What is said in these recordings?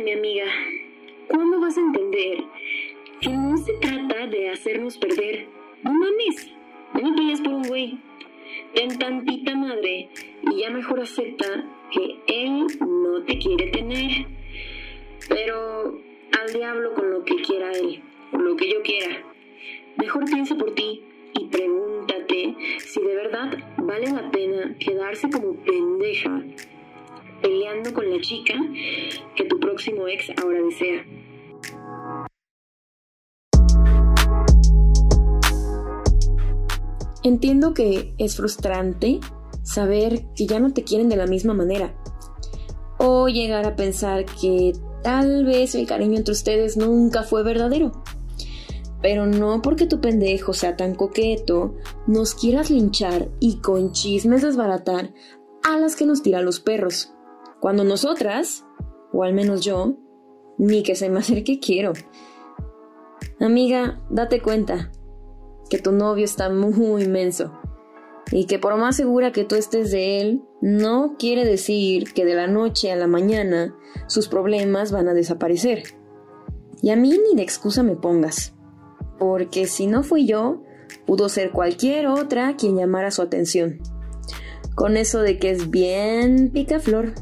amiga, ¿cuándo vas a entender que no se trata de hacernos perder? No mames, no pelees por un güey. Ten tantita madre y ya mejor acepta que él no te quiere tener. Pero al diablo con lo que quiera él, o lo que yo quiera. Mejor piensa por ti y pregúntate si de verdad vale la pena quedarse como pendeja peleando con la chica que tu próximo ex ahora desea. Entiendo que es frustrante saber que ya no te quieren de la misma manera. O llegar a pensar que tal vez el cariño entre ustedes nunca fue verdadero. Pero no porque tu pendejo sea tan coqueto, nos quieras linchar y con chismes desbaratar a las que nos tiran los perros. Cuando nosotras, o al menos yo, ni que se me acerque quiero. Amiga, date cuenta que tu novio está muy inmenso y que por más segura que tú estés de él, no quiere decir que de la noche a la mañana sus problemas van a desaparecer. Y a mí ni de excusa me pongas, porque si no fui yo, pudo ser cualquier otra quien llamara su atención. Con eso de que es bien picaflor.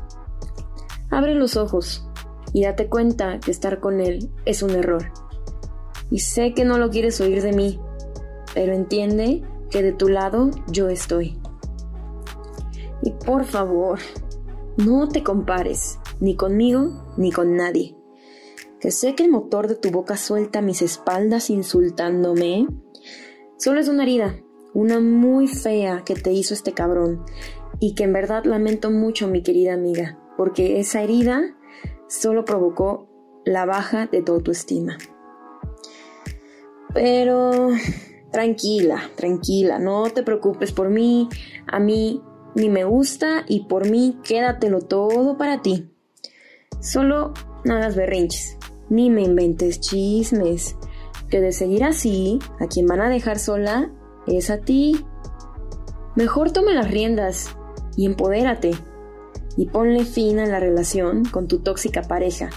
Abre los ojos y date cuenta que estar con él es un error. Y sé que no lo quieres oír de mí, pero entiende que de tu lado yo estoy. Y por favor, no te compares, ni conmigo ni con nadie. Que sé que el motor de tu boca suelta mis espaldas insultándome. Solo es una herida, una muy fea que te hizo este cabrón, y que en verdad lamento mucho, mi querida amiga porque esa herida solo provocó la baja de tu autoestima. Pero tranquila, tranquila, no te preocupes por mí, a mí ni me gusta y por mí quédatelo todo para ti. Solo no hagas berrinches, ni me inventes chismes, que de seguir así, a quien van a dejar sola es a ti. Mejor tome las riendas y empodérate y ponle fin a la relación con tu tóxica pareja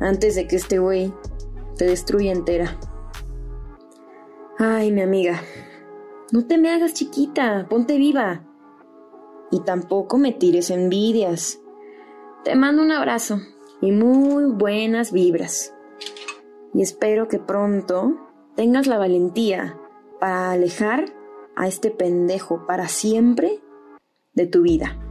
antes de que este güey te destruya entera. Ay, mi amiga, no te me hagas chiquita, ponte viva. Y tampoco me tires envidias. Te mando un abrazo y muy buenas vibras. Y espero que pronto tengas la valentía para alejar a este pendejo para siempre de tu vida.